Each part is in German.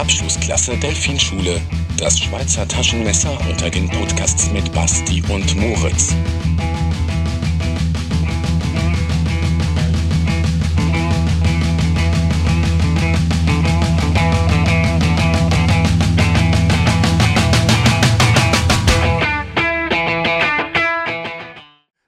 Abschlussklasse Delfinschule. Das Schweizer Taschenmesser unter den Podcasts mit Basti und Moritz.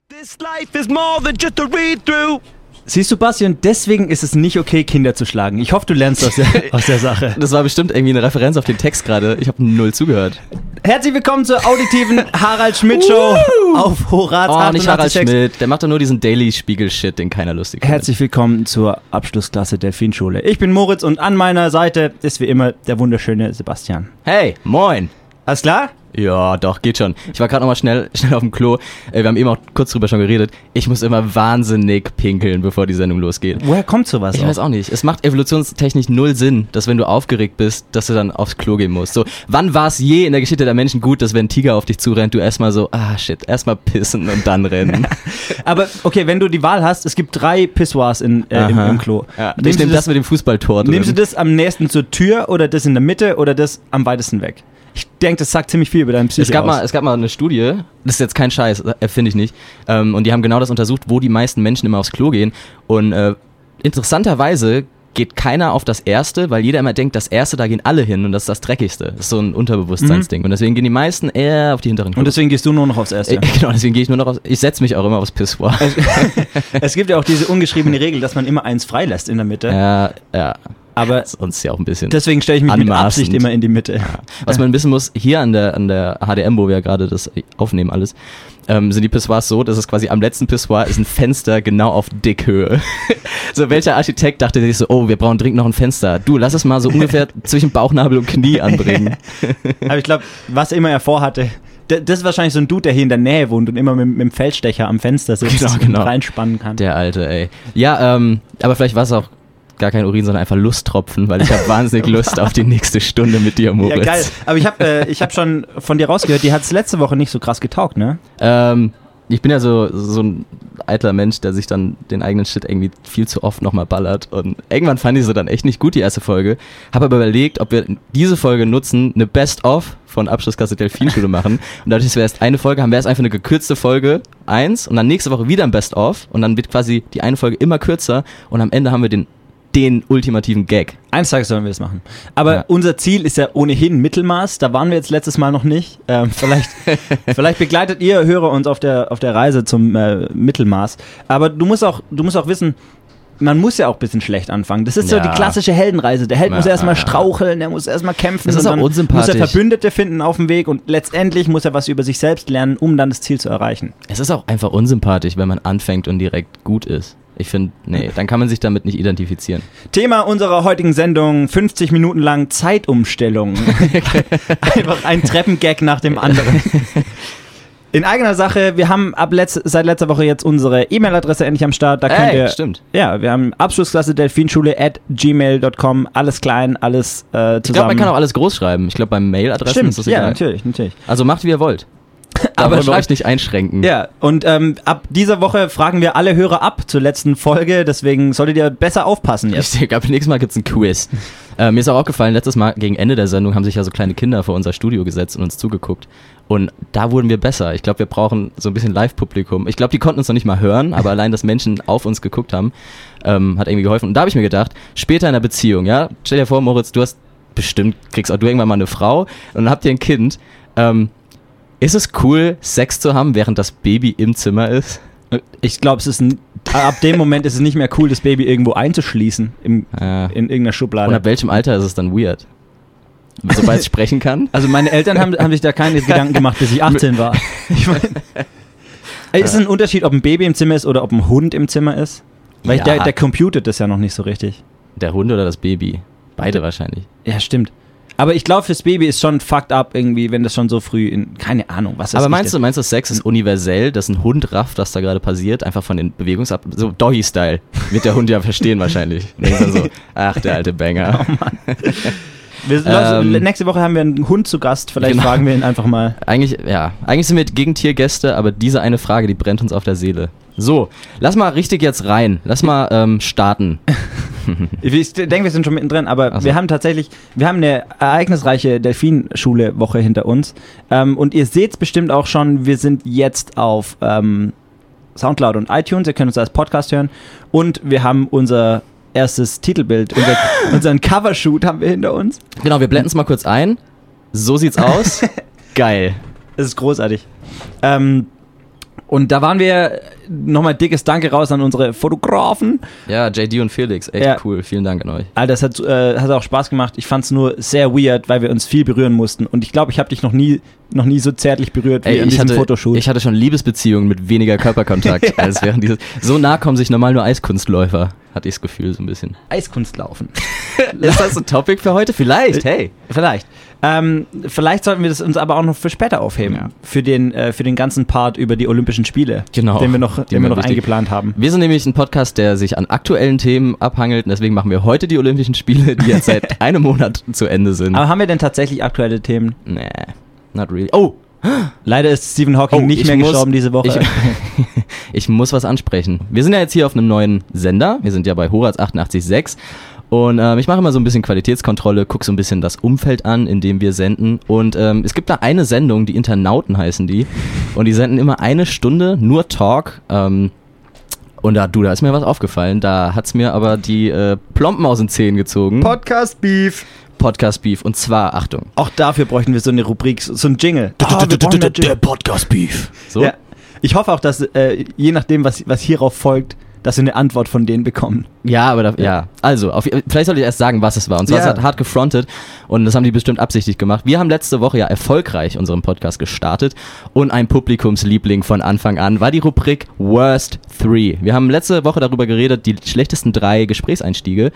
This life is more than just a read-through. Siehst du, Basti, und deswegen ist es nicht okay, Kinder zu schlagen. Ich hoffe, du lernst aus der, aus der Sache. Das war bestimmt irgendwie eine Referenz auf den Text gerade. Ich habe null zugehört. Herzlich willkommen zur auditiven Harald Schmidt Show auf Horaz Oh, nicht Harald 886. Schmidt. Der macht doch nur diesen Daily Spiegel-Shit, den keiner lustig findet. Herzlich willkommen zur Abschlussklasse Delfinschule. Ich bin Moritz und an meiner Seite ist wie immer der wunderschöne Sebastian. Hey, moin. Alles klar? Ja, doch, geht schon. Ich war gerade nochmal schnell, schnell auf dem Klo. Äh, Wir haben eben auch kurz drüber schon geredet. Ich muss immer wahnsinnig pinkeln, bevor die Sendung losgeht. Woher kommt sowas? Ich weiß auch nicht. Es macht evolutionstechnisch null Sinn, dass wenn du aufgeregt bist, dass du dann aufs Klo gehen musst. So, wann war es je in der Geschichte der Menschen gut, dass wenn ein Tiger auf dich zurennt, du erstmal so, ah shit, erstmal pissen und dann rennen. Aber okay, wenn du die Wahl hast, es gibt drei Pissoirs in, äh, im, im Klo. Ja, ich nimmst, du nehme das mit dem Fußballtor drin. nimmst du das am nächsten zur Tür oder das in der Mitte oder das am weitesten weg? Ich denke, das sagt ziemlich viel über deinen Psyche Es gab, aus. mal, es gab mal eine Studie, das ist jetzt kein Scheiß, erfinde ich nicht, ähm, und die haben genau das untersucht, wo die meisten Menschen immer aufs Klo gehen. Und äh, interessanterweise geht keiner auf das Erste, weil jeder immer denkt, das Erste, da gehen alle hin und das ist das Dreckigste. Das ist so ein Unterbewusstseinsding. Und deswegen gehen die meisten eher auf die hinteren Klos. und deswegen gehst du nur noch aufs Erste. äh, genau, deswegen gehe ich nur noch auf, ich setze mich auch immer aufs Pissoir. es gibt ja auch diese ungeschriebene Regel, dass man immer eins freilässt in der Mitte. ja, ja, Aber sonst ja auch ein bisschen. deswegen stelle ich mich mit Anmaßend. Absicht immer in die Mitte. Was man wissen muss, hier an der, an der HDM, wo wir ja gerade das aufnehmen alles, ähm, sind die Pissoirs so, dass es quasi am letzten Pissoir ist ein Fenster genau auf Dickhöhe. so, welcher Architekt dachte sich so, oh, wir brauchen dringend noch ein Fenster. Du, lass es mal so ungefähr zwischen Bauchnabel und Knie anbringen. Aber ich glaube, was immer er vorhatte, das ist wahrscheinlich so ein Dude, der hier in der Nähe wohnt und immer mit, mit dem Feldstecher am Fenster sitzt Genau, und genau. reinspannen kann. Der Alte, ey. Ja, ähm, aber vielleicht war es auch gar kein Urin, sondern einfach Lusttropfen, weil ich habe wahnsinnig Lust auf die nächste Stunde mit dir, Moritz. ja, geil. Aber ich habe äh, ich hab schon von dir rausgehört, die hat es letzte Woche nicht so krass getaugt, ne? Ähm, ich bin ja so, so ein eitler Mensch, der sich dann den eigenen Shit irgendwie viel zu oft nochmal ballert. Und irgendwann fand ich sie dann echt nicht gut, die erste Folge. Habe aber überlegt, ob wir diese Folge nutzen, eine Best-of von Abschlusskasse Delfinschule machen. Und dadurch, dass wir erst eine Folge haben, wäre es einfach eine gekürzte Folge, eins, und dann nächste Woche wieder ein Best-of. Und dann wird quasi die eine Folge immer kürzer. Und am Ende haben wir den, den ultimativen Gag. Eines Tages sollen wir das machen. Aber Ja. unser Ziel ist ja ohnehin Mittelmaß. Da waren wir jetzt letztes Mal noch nicht. Ähm, vielleicht, vielleicht begleitet ihr Hörer uns auf der, auf der Reise zum äh, Mittelmaß. Aber du musst auch, du musst auch wissen, man muss ja auch ein bisschen schlecht anfangen. Das ist so Ja. die klassische Heldenreise. Der Held Ja, muss erstmal ja. straucheln, der muss erstmal kämpfen. Das ist auch dann Muss unsympathisch. er Verbündete finden auf dem Weg und letztendlich muss er was über sich selbst lernen, um dann das Ziel zu erreichen. Es ist auch einfach unsympathisch, wenn man anfängt und direkt gut ist. Ich finde, nee, dann kann man sich damit nicht identifizieren. Thema unserer heutigen Sendung: 50 Minuten lang Zeitumstellung. Einfach ein Treppengag nach dem anderen. In eigener Sache, wir haben ab letz seit letzter Woche jetzt unsere E-Mail-Adresse endlich am Start. Da könnt Ey, ihr, stimmt. Ja, wir haben Abschlussklasse Delfinschule at gmail.com. Alles klein, alles äh, zusammen. Ich glaube, man kann auch alles groß schreiben. Ich glaube, bei Mailadressen Stimmt, ist das ja, egal. natürlich, natürlich. Also macht, wie ihr wollt. Aber Aber wollen wir euch nicht einschränken. Ja, und ähm, ab dieser Woche fragen wir alle Hörer ab zur letzten Folge. Deswegen solltet ihr besser aufpassen jetzt. Ich glaube, nächstes Mal gibt es ein Quiz. äh, mir ist auch aufgefallen, letztes Mal gegen Ende der Sendung haben sich ja so kleine Kinder vor unser Studio gesetzt und uns zugeguckt. Und da wurden wir besser. Ich glaube, wir brauchen so ein bisschen Live-Publikum. Ich glaube, die konnten uns noch nicht mal hören, aber allein, dass Menschen auf uns geguckt haben, ähm, hat irgendwie geholfen. Und da habe ich mir gedacht, später in der Beziehung, ja, stell dir vor, Moritz, du hast bestimmt, kriegst auch du irgendwann mal eine Frau und dann habt ihr ein Kind. Ähm, ist es cool, Sex zu haben, während das Baby im Zimmer ist? Ich glaube, es ist n- ab dem Moment ist es nicht mehr cool, das Baby irgendwo einzuschließen im, Ja. in irgendeiner Schublade. Und ab welchem Alter ist es dann weird? Sobald es sprechen kann? Also meine Eltern haben, haben sich da keine Gedanken gemacht, bis ich 18 war. Ich mein, ist es ein Unterschied, ob ein Baby im Zimmer ist oder ob ein Hund im Zimmer ist? Weil Ja. der, der computet das ja noch nicht so richtig. Der Hund oder das Baby? Beide wahrscheinlich. Ja, stimmt. Aber ich glaube, fürs Baby ist schon fucked up irgendwie, wenn das schon so früh in, keine Ahnung, was Aber ich meinst du, meinst du, Sex ist universell, dass ein Hund rafft, was da gerade passiert, einfach von den Bewegungsab... So Doggy-Style. Wird der Hund ja verstehen wahrscheinlich. Und dann so, ach, der alte Banger. Wir, Leute, Ähm, nächste Woche haben wir einen Hund zu Gast, vielleicht Genau. fragen wir ihn einfach mal. Eigentlich, ja, eigentlich sind wir gegen Tiergäste, aber diese eine Frage, die brennt uns auf der Seele. So, lass mal richtig jetzt rein. Lass mal ähm, starten. ich denke, wir sind schon mittendrin, aber so. wir haben tatsächlich, wir haben eine ereignisreiche Delfinschule-Woche hinter uns. Ähm, und ihr seht es bestimmt auch schon, wir sind jetzt auf ähm, Soundcloud und iTunes, ihr könnt uns als Podcast hören. Und wir haben unser erstes Titelbild, unser, unseren Covershoot haben wir hinter uns. Genau, wir blenden es mal kurz ein. So sieht's aus. Geil. Es ist großartig. Ähm, und da waren wir nochmal dickes Danke raus an unsere Fotografen. Ja, JD und Felix, echt Ja. cool. Vielen Dank an euch. Alter, das hat, äh, hat auch Spaß gemacht. Ich fand es nur sehr weird, weil wir uns viel berühren mussten. Und ich glaube, ich habe dich noch nie, noch nie so zärtlich berührt wie Ey, in diesem hatte, Fotoshoot. ich hatte schon Liebesbeziehungen mit weniger Körperkontakt als während dieses. So nah kommen sich normal nur Eiskunstläufer, hatte ich das Gefühl, so ein bisschen. Eiskunstlaufen. Ist das ein Topic für heute? Vielleicht, hey. Vielleicht. Ähm, vielleicht sollten wir das uns aber auch noch für später aufheben. Ja. Für, den, äh, für den ganzen Part über die Olympischen Spiele. Genau. Den wir noch, den wir noch wichtig. eingeplant haben. Wir sind nämlich ein Podcast, der sich an aktuellen Themen abhangelt und deswegen machen wir heute die Olympischen Spiele, die jetzt seit einem Monat zu Ende sind. Aber haben wir denn tatsächlich aktuelle Themen? nee, not really. Oh, Leider ist Stephen Hawking Oh, nicht ich mehr muss- gestorben diese Woche. Ich, ich muss was ansprechen. Wir sind ja jetzt hier auf einem neuen Sender. Wir sind ja bei Horaz 88.6. Und ähm, ich mache immer so ein bisschen Qualitätskontrolle, gucke so ein bisschen das Umfeld an, in dem wir senden. Und ähm, es gibt da eine Sendung, die Internauten heißen die. Und die senden immer eine Stunde, nur Talk. Ähm, und da, du, da ist mir was aufgefallen. Da hat's mir aber die äh, Plomben aus den Zähnen gezogen. Podcast Beef. Podcast Beef. Und zwar, Achtung. Auch dafür bräuchten wir so eine Rubrik, so ein Jingle. Jingle. Podcast Beef. So? Ja. Ich hoffe auch, dass äh, je nachdem, was, was hierauf folgt, dass wir eine Antwort von denen bekommen. Ja, aber da, ja. Also, auf, vielleicht sollte ich erst sagen, was es war. Und zwar Ja. es hat hart gefrontet und das haben die bestimmt absichtlich gemacht. Wir haben letzte Woche ja erfolgreich unseren Podcast gestartet und ein Publikumsliebling von Anfang an war die Rubrik Worst Three. Wir haben letzte Woche darüber geredet, die schlechtesten drei Gesprächseinstiege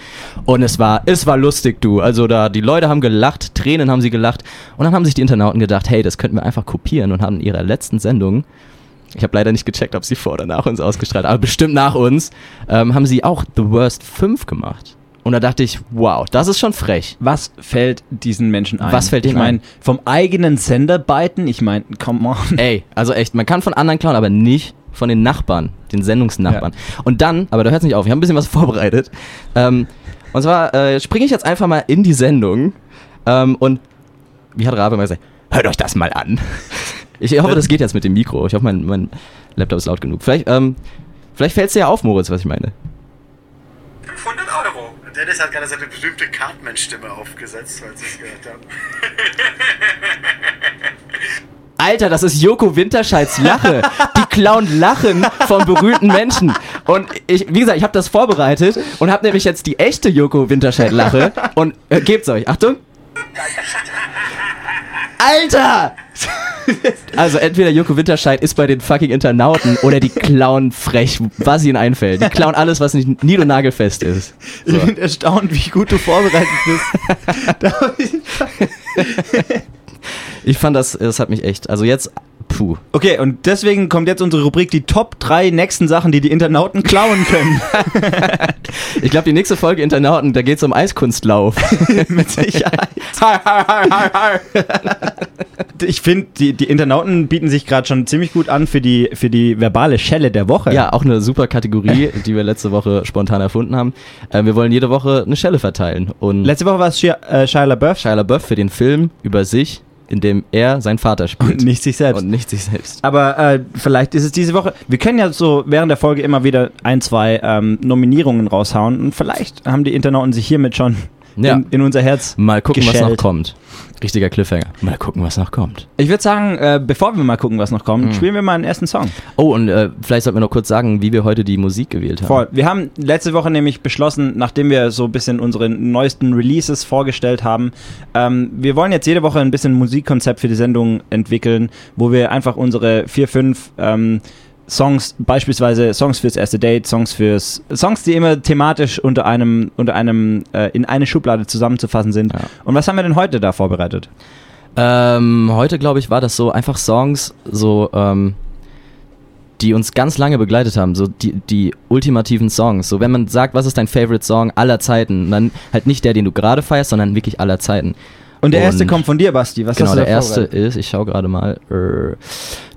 und es war, es war lustig, du. Also da, die Leute haben gelacht, Tränen haben sie gelacht und dann haben sich die Internauten gedacht, hey, das könnten wir einfach kopieren und haben in ihrer letzten Sendung ich habe leider nicht gecheckt, ob sie vor oder nach uns ausgestrahlt, aber bestimmt nach uns, ähm, haben sie auch The Worst 5 gemacht. Und da dachte ich, wow, das ist schon frech. Was fällt diesen Menschen ein? Was fällt Ich denen meine, ein? vom eigenen Sender biten, ich meine, come on. Ey, also echt, man kann von anderen klauen, aber nicht von den Nachbarn, den Sendungsnachbarn. Und dann, aber da hört es nicht auf, ich habe ein bisschen was vorbereitet. Ähm, und zwar äh, springe ich jetzt einfach mal in die Sendung ähm, und wie hat Rabe mal gesagt, hört euch das mal an. Ich hoffe, das geht jetzt mit dem Mikro. Ich hoffe, mein, mein Laptop ist laut genug. Vielleicht, ähm, vielleicht fällt es dir ja auf, Moritz, was ich meine. 500 Euro. Dennis hat gerade seine berühmte Cartman-Stimme aufgesetzt, falls Sie es gehört haben. Alter, das ist Joko Winterscheids Lache. Die klauen Lachen von berühmten Menschen. Und ich, wie gesagt, ich habe das vorbereitet und habe nämlich jetzt die echte Joko Winterscheid Lache und äh, gebt's euch. Achtung. Alter! Also entweder Joko Winterscheid ist bei den fucking Internauten oder die klauen frech, was ihnen einfällt. Die klauen alles, was nicht nied- und nagelfest ist. Ich bin erstaunt, wie gut du vorbereitet bist. Ich fand das, das hat mich echt, also jetzt, puh. okay, und deswegen kommt jetzt unsere Rubrik, die Top 3 nächsten Sachen, die die Internauten klauen können. Ich glaube, die nächste Folge Internauten, da geht's um Eiskunstlauf. Mit Sicherheit. Ich finde, die, die Internauten bieten sich gerade schon ziemlich gut an für die, für die verbale Schelle der Woche. Ja, auch eine super Kategorie, die wir letzte Woche spontan erfunden haben. Äh, wir wollen jede Woche eine Schelle verteilen. Und Letzte Woche war es Shia, äh, Shia LaBeouf. Shia LaBeouf für den Film über sich, in dem er seinen Vater spielt. Und nicht sich selbst. Und nicht sich selbst. Aber äh, vielleicht ist es diese Woche. Wir können ja so während der Folge immer wieder ein, zwei ähm, Nominierungen raushauen. Und vielleicht haben die Internauten sich hiermit schon Ja. in, in unser Herz. Mal gucken, was noch geschellt. kommt. Richtiger Cliffhanger. Mal gucken, was noch kommt. Ich würde sagen, äh, bevor wir mal gucken, was noch kommt, Mhm. spielen wir mal einen ersten Song. Oh, und äh, vielleicht sollten wir noch kurz sagen, wie wir heute die Musik gewählt haben. Voll. Wir haben letzte Woche nämlich beschlossen, nachdem wir so ein bisschen unsere neuesten Releases vorgestellt haben, ähm, wir wollen jetzt jede Woche ein bisschen Musikkonzept für die Sendung entwickeln, wo wir einfach unsere vier, fünf ähm, Songs, beispielsweise Songs fürs erste Date, Songs fürs Songs, die immer thematisch unter einem, unter einem, äh, in eine Schublade zusammenzufassen sind. Ja. Und was haben wir denn heute da vorbereitet? Ähm, heute, glaube ich, war das so einfach Songs, so, ähm, die uns ganz lange begleitet haben, so die, die ultimativen Songs. So, wenn man sagt, was ist dein Favorite Song aller Zeiten, dann halt nicht der, den du gerade feierst, sondern wirklich aller Zeiten. Und der erste Und- kommt von dir, Basti. Was Genau, hast du der erste ist, ich schau gerade mal, äh,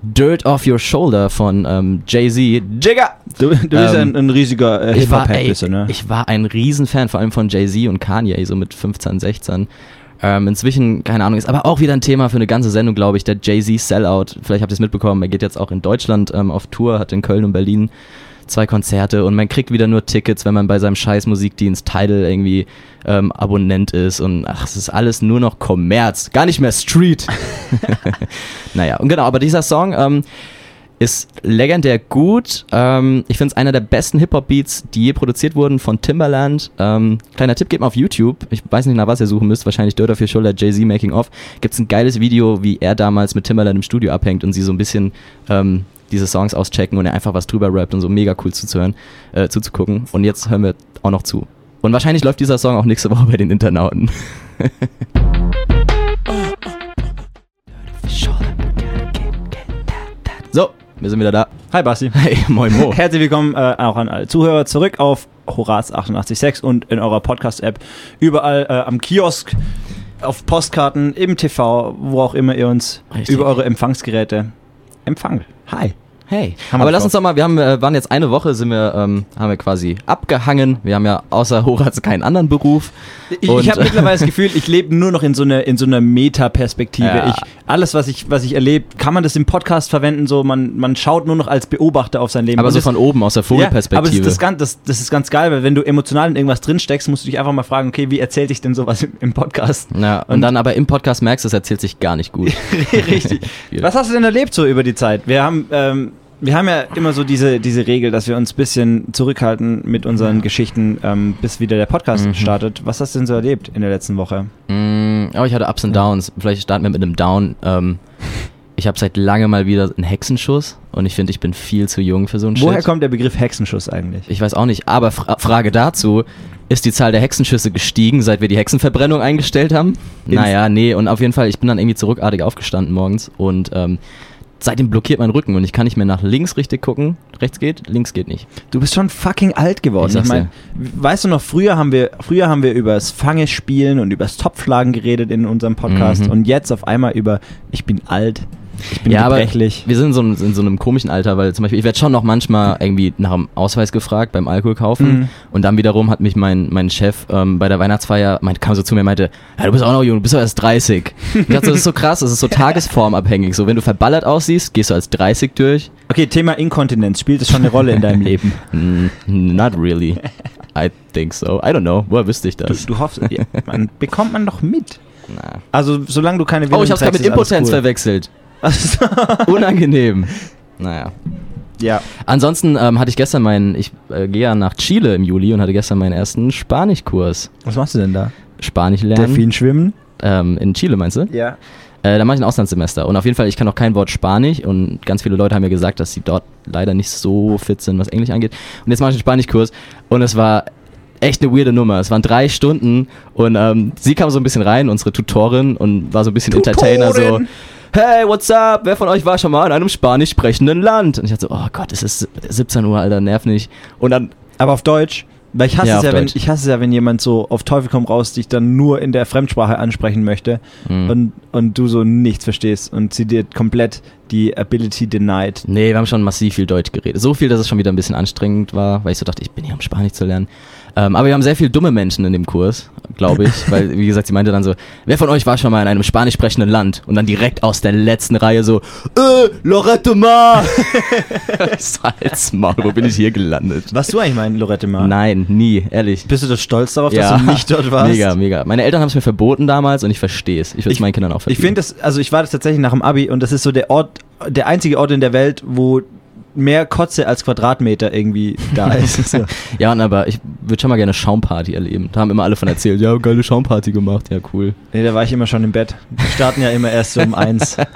Dirt Off Your Shoulder von ähm, Jay-Z. Jigga! Du, du bist Ähm, ein, ein riesiger äh, Ich war, ey, ne? ich war ein Riesenfan, vor allem von Jay-Z und Kanye, so mit 15, 16. Ähm, inzwischen, keine Ahnung, ist aber auch wieder ein Thema für eine ganze Sendung, glaube ich, der Jay-Z Sellout. Vielleicht habt ihr es mitbekommen, er geht jetzt auch in Deutschland ähm, auf Tour, hat in Köln und Berlin zwei Konzerte und man kriegt wieder nur Tickets, wenn man bei seinem scheiß Musikdienst Tidal irgendwie ähm, Abonnent ist und ach, es ist alles nur noch Kommerz, gar nicht mehr Street. naja, und genau, aber dieser Song, ähm, ist legendär gut. Ähm, ich finde es einer der besten Hip-Hop-Beats, die je produziert wurden von Timbaland. Ähm, kleiner Tipp, geht mal auf YouTube. Ich weiß nicht, nach was ihr suchen müsst. Wahrscheinlich Dirt of Your Shoulder, Jay-Z Making Off. Gibt es ein geiles Video, wie er damals mit Timbaland im Studio abhängt und sie so ein bisschen ähm, diese Songs auschecken und er einfach was drüber rappt und so mega cool zuzuhören, äh, zuzugucken. Und jetzt hören wir auch noch zu. Und wahrscheinlich läuft dieser Song auch nächste Woche bei den Internauten. so, wir sind wieder da. Hi, Basti. Hey, moin Mo. Herzlich willkommen äh, auch an alle Zuhörer zurück auf Horaz 886 und in eurer Podcast-App. Überall äh, am Kiosk, auf Postkarten, im TV, wo auch immer ihr uns Richtig. über eure Empfangsgeräte empfangt. Hi. Hey, wir aber lass uns doch mal, wir haben, äh, waren jetzt eine Woche, sind wir, ähm, haben wir quasi abgehangen. Wir haben ja außer Horaz keinen anderen Beruf. Ich, ich habe mittlerweile das Gefühl, ich lebe nur noch in so einer in so einer Meta-Perspektive. Ja. Ich alles, was ich was ich erlebe, kann man das im Podcast verwenden. So man man schaut nur noch als Beobachter auf sein Leben. Aber Und so das- von oben, aus der Ja, aber das, Vogelperspektive. das, ganz- das, das ist ganz geil, weil wenn du emotional in irgendwas drinsteckst, musst du dich einfach mal fragen, okay, wie erzählte ich denn sowas im, im Podcast? ja, und, Und- dann aber im Podcast merkst du, es erzählt sich gar nicht gut. Richtig. Was hast du denn erlebt so über die Zeit? Wir haben, ähm, wir haben ja immer so diese, diese Regel, dass wir uns ein bisschen zurückhalten mit unseren Geschichten, ähm, bis wieder der Podcast Mhm. startet. Was hast du denn so erlebt in der letzten Woche? mm, aber ich hatte Ups und Downs. Vielleicht starten wir mit einem Down. Ähm, ich habe seit lange mal wieder einen Hexenschuss und ich finde, ich bin viel zu jung für so einen Woher Shit. kommt der Begriff Hexenschuss eigentlich? Ich weiß auch nicht, aber Fra Frage dazu, ist die Zahl der Hexenschüsse gestiegen, seit wir die Hexenverbrennung eingestellt haben? Ins- naja, nee, und auf jeden Fall, ich bin dann irgendwie zurückartig aufgestanden morgens und ähm, seitdem blockiert mein Rücken und ich kann nicht mehr nach links richtig gucken. Rechts geht, links geht nicht. Du bist schon fucking alt geworden. Ich Ich, meine, weißt du noch, früher haben wir, früher haben wir über das Fangespielen und über das Topflagen geredet in unserem Podcast Mhm. und jetzt auf einmal über ich bin alt, ich bin Ja, aber gebrechlich. Wir sind in so, einem, in so einem komischen Alter, weil zum Beispiel, ich werde schon noch manchmal irgendwie nach dem Ausweis gefragt beim Alkohol kaufen. Mhm. Und dann wiederum hat mich mein, mein Chef ähm, bei der Weihnachtsfeier, meint, kam so zu mir und meinte, ja, du bist auch noch jung, du bist doch erst 30. Ich dachte, das ist so krass, das ist so tagesformabhängig. So, wenn du verballert aussiehst, gehst du als 30 durch. Okay, Thema Inkontinenz, spielt es schon eine Rolle in deinem Leben? Not really. I think so. I don't know. Woher wüsste ich Du, das? du hoffst, ja, man bekommt man doch mit. Na. Also solange du keine Oh, ich hab's gerade mit Impotenz cool. verwechselt. Unangenehm. Naja. ja. Ansonsten ähm, hatte ich gestern meinen, ich äh, gehe ja nach Chile im Juli und hatte gestern meinen ersten Spanischkurs. Was machst du denn da? Spanisch lernen. Delfin schwimmen? Ähm, in Chile meinst du? Ja. Äh, da mache ich ein Auslandssemester. Und auf jeden Fall, ich kann auch kein Wort Spanisch und ganz viele Leute haben mir gesagt, dass sie dort leider nicht so fit sind, was Englisch angeht. Und jetzt mache ich einen Spanischkurs und es war echt eine weirde Nummer. Es waren drei Stunden und ähm, sie kam so ein bisschen rein, unsere Tutorin, und war so ein bisschen Entertainer, so. Hey, what's up? Wer von euch war schon mal in einem spanisch sprechenden Land? Und ich dachte so, oh Gott, es ist 17 Uhr, Alter, nerv nicht. Und dann Aber auf Deutsch? Weil ich hasse, Ja, es ja, wenn, Deutsch. ich hasse es ja, wenn jemand so auf Teufel komm raus dich dann nur in der Fremdsprache ansprechen möchte Mhm. und, und du so nichts verstehst und sie dir komplett die Ability denied. Nee, wir haben schon massiv viel Deutsch geredet. So viel, dass es schon wieder ein bisschen anstrengend war, weil ich so dachte, ich bin hier, um Spanisch zu lernen. Ähm, aber wir haben sehr viele dumme Menschen in dem Kurs, glaube ich. weil, wie gesagt, sie meinte dann so, wer von euch war schon mal in einem spanisch sprechenden Land? Und dann direkt aus der letzten Reihe so, äh, Lorette Mar! Salz, Maul, wo bin ich hier gelandet? Warst du eigentlich mal in Lorette Mar? Nein, nie, ehrlich. Bist du da stolz darauf, dass du nicht dort warst? Mega, mega. Meine Eltern haben es mir verboten damals und ich verstehe es. Ich will es Ich- meinen Kindern auch Ich verbieten. finde das, also ich war das tatsächlich nach dem Abi und das ist so der Ort, der einzige Ort in der Welt, wo mehr Kotze als Quadratmeter irgendwie da ist. So. Ja, aber ich würde schon mal gerne Schaumparty erleben. Da haben immer alle von erzählt, ja, geile Schaumparty gemacht, ja, cool. Nee, da war ich immer schon im Bett. Wir starten ja immer erst so um eins.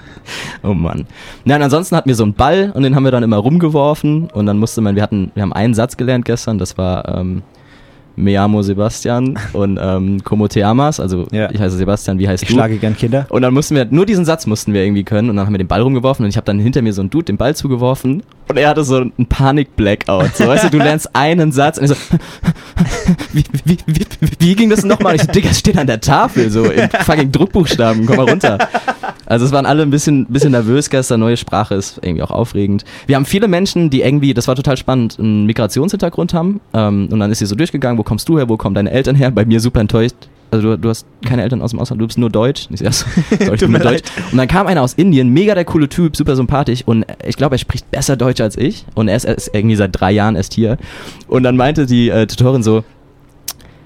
Oh Mann. Nein, ansonsten hatten wir so einen Ball und den haben wir dann immer rumgeworfen und dann musste man, wir hatten, wir haben einen Satz gelernt gestern, das war, ähm, Me amo Sebastian und ähm, Como te amas, also Ja. ich heiße Sebastian, wie heißt Ich du? schlage gern Kinder. Und dann mussten wir, nur diesen Satz mussten wir irgendwie können und dann haben wir den Ball rumgeworfen und ich habe dann hinter mir so einen Dude den Ball zugeworfen und er hatte so einen Panik-Blackout. So, weißt du, du lernst einen Satz und ich so, wie, wie, wie, wie ging das nochmal? Ich so, Digga, steht an der Tafel, so in fucking Druckbuchstaben, komm mal runter. Also es waren alle ein bisschen, bisschen nervös gestern, neue Sprache ist irgendwie auch aufregend. Wir haben viele Menschen, die irgendwie, das war total spannend, einen Migrationshintergrund haben ähm, und dann ist sie so durchgegangen, wo kommst du her, wo kommen deine Eltern her? Bei mir super enttäuscht. Also du, du hast keine Eltern aus dem Ausland, du bist nur Deutsch. Ja, so, sorry, ich bin nur Deutsch. Und dann kam einer aus Indien, mega der coole Typ, super sympathisch und ich glaube, er spricht besser Deutsch als ich und er ist, er ist irgendwie seit drei Jahren erst hier. Und dann meinte die äh, Tutorin so,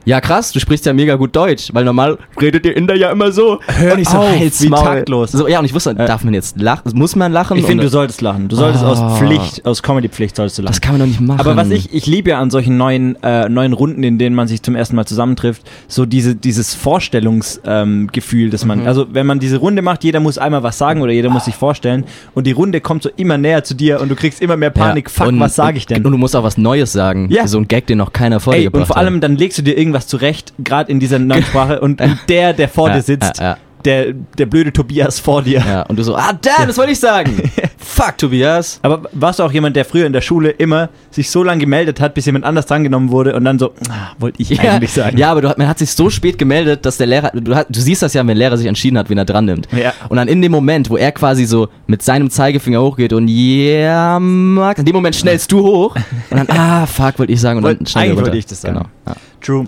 ja krass, du sprichst ja mega gut Deutsch, weil normal redet ihr Inder ja immer so. Hör und ich so, auf, wie taktlos. So, ja, und ich wusste, darf man jetzt lachen, muss man lachen? Ich finde, du solltest lachen. Du solltest Oh. aus Pflicht, aus Comedy-Pflicht solltest du lachen. das kann man doch nicht machen. Aber was ich, ich liebe ja an solchen neuen, äh, neuen Runden, in denen man sich zum ersten Mal zusammentrifft, so diese, dieses Vorstellungsgefühl, ähm, dass Mhm. man, also wenn man diese Runde macht, jeder muss einmal was sagen oder jeder muss sich vorstellen und die Runde kommt so immer näher zu dir und du kriegst immer mehr Panik. Ja, Fuck, und- was sage ich denn? Und du musst auch was Neues sagen. Ja. So ein Gag, den noch keiner vor dir Ey, und vor allem dann legst du dir irgendwas zurecht, gerade in dieser neuen Sprache und, und der, der vor dir sitzt. Der, der blöde Tobias vor dir. Ja, und du so, ah, damn, das wollte ich sagen. Fuck, Tobias. Aber warst du auch jemand, der früher in der Schule immer sich so lange gemeldet hat, bis jemand anders drangenommen wurde und dann so, ah, wollte ich Ja, eigentlich sagen. ja, aber du, man hat sich so spät gemeldet, dass der Lehrer, du, du siehst das ja, wenn der Lehrer sich entschieden hat, wen er dran nimmt. Ja. Und dann in dem Moment, wo er quasi so mit seinem Zeigefinger hochgeht und ja, Max, in dem Moment schnellst du hoch und dann, ah, fuck, wollte ich sagen und dann Wollt- schnell eigentlich runter. wollte ich das sagen. Genau. Ja. True.